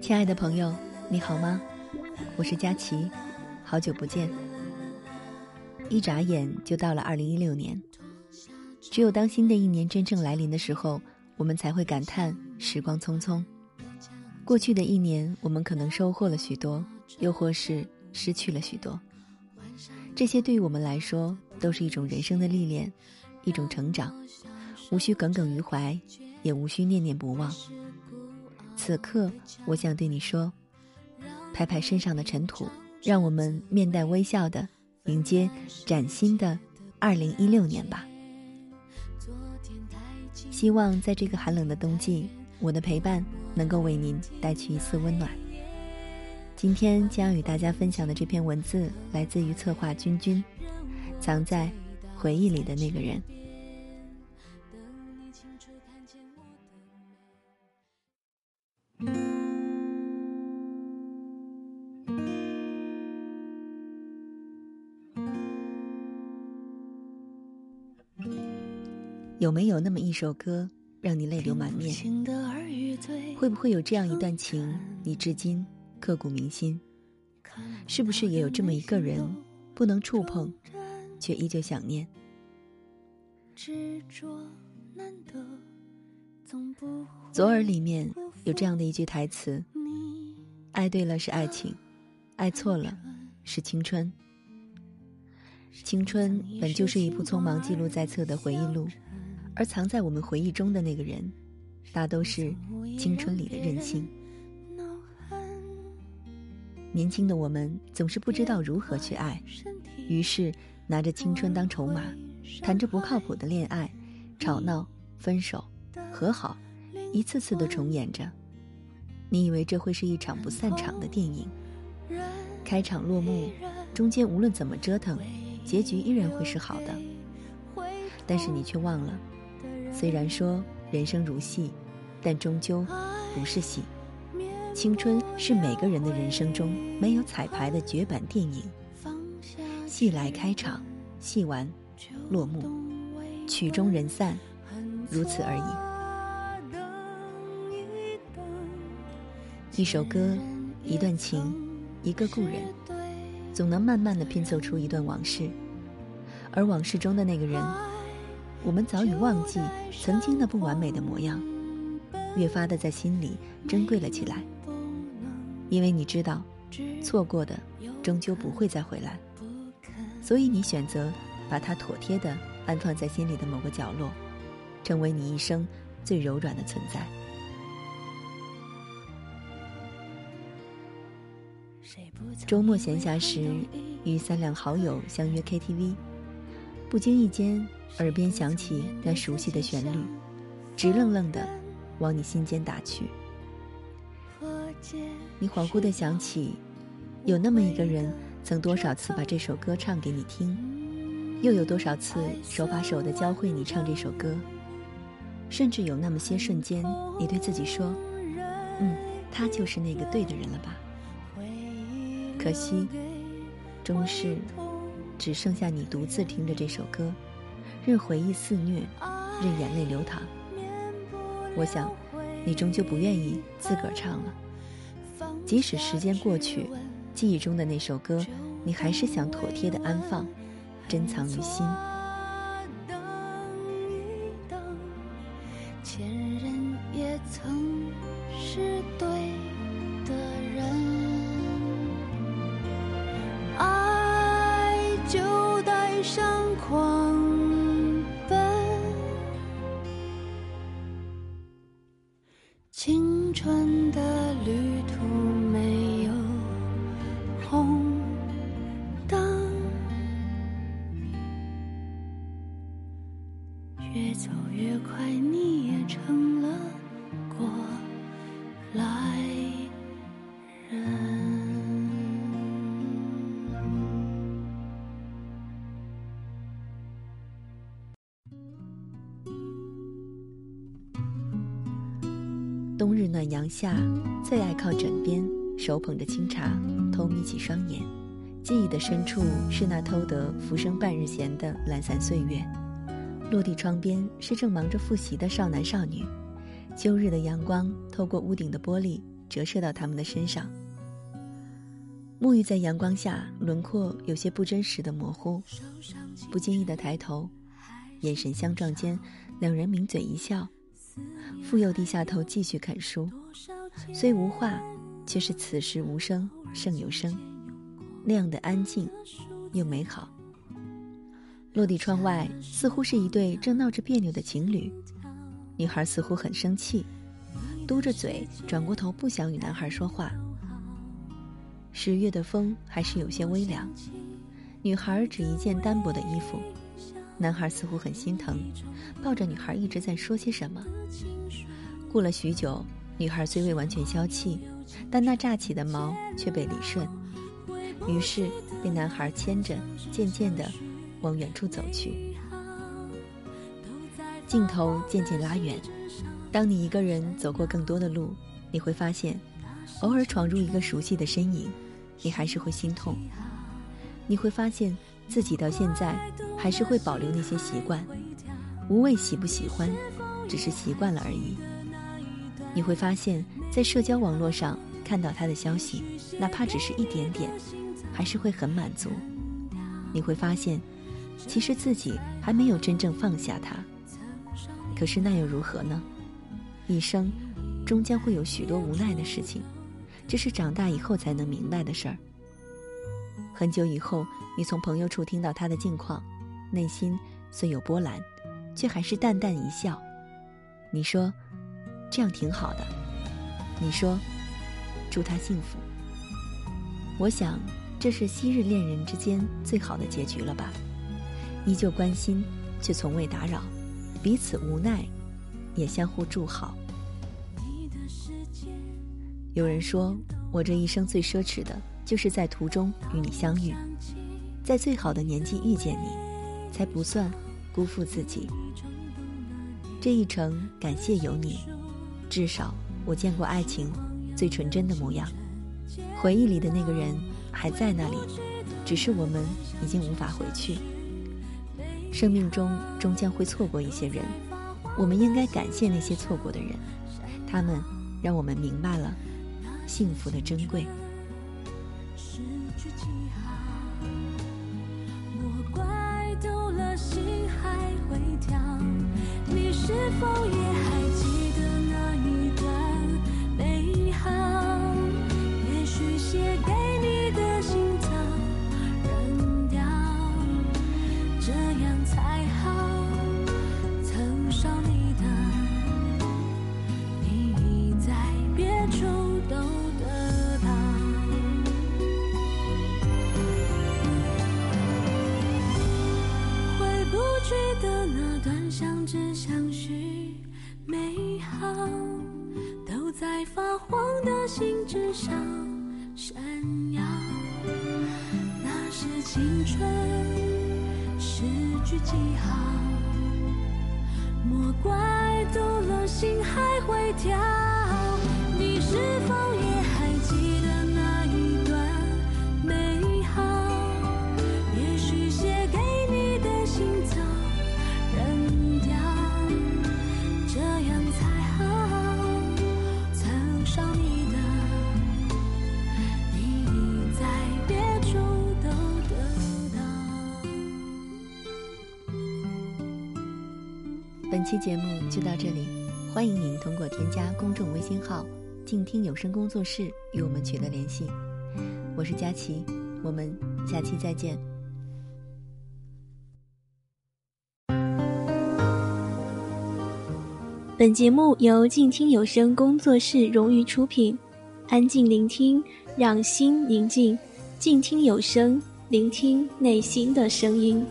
亲爱的朋友，你好吗？我是佳琪，好久不见。一眨眼就到了二零一六年，只有当新的一年真正来临的时候，我们才会感叹时光匆匆。过去的一年，我们可能收获了许多，又或是失去了许多。这些对于我们来说，都是一种人生的历练，一种成长，无需耿耿于怀，也无需念念不忘。此刻，我想对你说，拍拍身上的尘土，让我们面带微笑的迎接崭新的二零一六年吧。希望在这个寒冷的冬季，我的陪伴能够为您带去一丝温暖。今天将与大家分享的这篇文字，来自于策划君君，藏在回忆里的那个人。有没有那么一首歌，让你泪流满面？会不会有这样一段情，你至今刻骨铭心？是不是也有这么一个人，不能触碰，却依旧想念？左耳里面有这样的一句台词：爱对了是爱情，爱错了是青春。青春本就是一部匆忙记录在册的回忆录。而藏在我们回忆中的那个人，大都是青春里的任性。年轻的我们总是不知道如何去爱，于是拿着青春当筹码，谈着不靠谱的恋爱，吵闹、分手、和好，一次次的重演着。你以为这会是一场不散场的电影，开场落幕，中间无论怎么折腾，结局依然会是好的。但是你却忘了。虽然说人生如戏，但终究不是戏。青春是每个人的人生中没有彩排的绝版电影。戏来开场，戏完落幕，曲终人散，如此而已。一首歌，一段情，一个故人，总能慢慢的拼凑出一段往事，而往事中的那个人。我们早已忘记曾经那不完美的模样，越发的在心里珍贵了起来。因为你知道，错过的终究不会再回来，所以你选择把它妥帖的安放在心里的某个角落，成为你一生最柔软的存在。周末闲暇时，与三两好友相约 KTV。不经意间，耳边响起那熟悉的旋律，直愣愣的往你心间打去。你恍惚的想起，有那么一个人，曾多少次把这首歌唱给你听，又有多少次手把手的教会你唱这首歌，甚至有那么些瞬间，你对自己说：“嗯，他就是那个对的人了吧？”可惜，终是。只剩下你独自听着这首歌，任回忆肆虐，任眼泪流淌。我想，你终究不愿意自个儿唱了。即使时间过去，记忆中的那首歌，你还是想妥帖的安放，珍藏于心。越走越快，你也成了过来人。冬日暖阳下，最爱靠枕边，手捧着清茶，偷眯起双眼，记忆的深处是那偷得浮生半日闲的懒散岁月。落地窗边是正忙着复习的少男少女，秋日的阳光透过屋顶的玻璃折射到他们的身上。沐浴在阳光下，轮廓有些不真实的模糊。不经意的抬头，眼神相撞间，两人抿嘴一笑。傅佑低下头继续看书，虽无话，却是此时无声胜有声，那样的安静，又美好。落地窗外似乎是一对正闹着别扭的情侣，女孩似乎很生气，嘟着嘴转过头不想与男孩说话。十月的风还是有些微凉，女孩只一件单薄的衣服，男孩似乎很心疼，抱着女孩一直在说些什么。过了许久，女孩虽未完全消气，但那炸起的毛却被理顺，于是被男孩牵着，渐渐地往远处走去。镜头渐渐拉远，当你一个人走过更多的路，你会发现，偶尔闯入一个熟悉的身影。你还是会心痛，你会发现自己到现在还是会保留那些习惯，无谓喜不喜欢，只是习惯了而已。你会发现在社交网络上看到他的消息，哪怕只是一点点，还是会很满足。你会发现，其实自己还没有真正放下他。可是那又如何呢？一生，终将会有许多无奈的事情。这是长大以后才能明白的事儿。很久以后，你从朋友处听到他的近况，内心虽有波澜，却还是淡淡一笑。你说：“这样挺好的。”你说：“祝他幸福。”我想，这是昔日恋人之间最好的结局了吧？依旧关心，却从未打扰，彼此无奈，也相互祝好。有人说，我这一生最奢侈的，就是在途中与你相遇，在最好的年纪遇见你，才不算辜负自己。这一程感谢有你，至少我见过爱情最纯真的模样。回忆里的那个人还在那里，只是我们已经无法回去。生命中终将会错过一些人，我们应该感谢那些错过的人，他们让我们明白了。幸福的珍贵。句记号。莫怪堵了心还会跳，你是否本期节目就到这里，欢迎您通过添加公众微信号“静听有声工作室”与我们取得联系。我是佳琪，我们下期再见。本节目由静听有声工作室荣誉出品，安静聆听，让心宁静，静听有声，聆听内心的声音。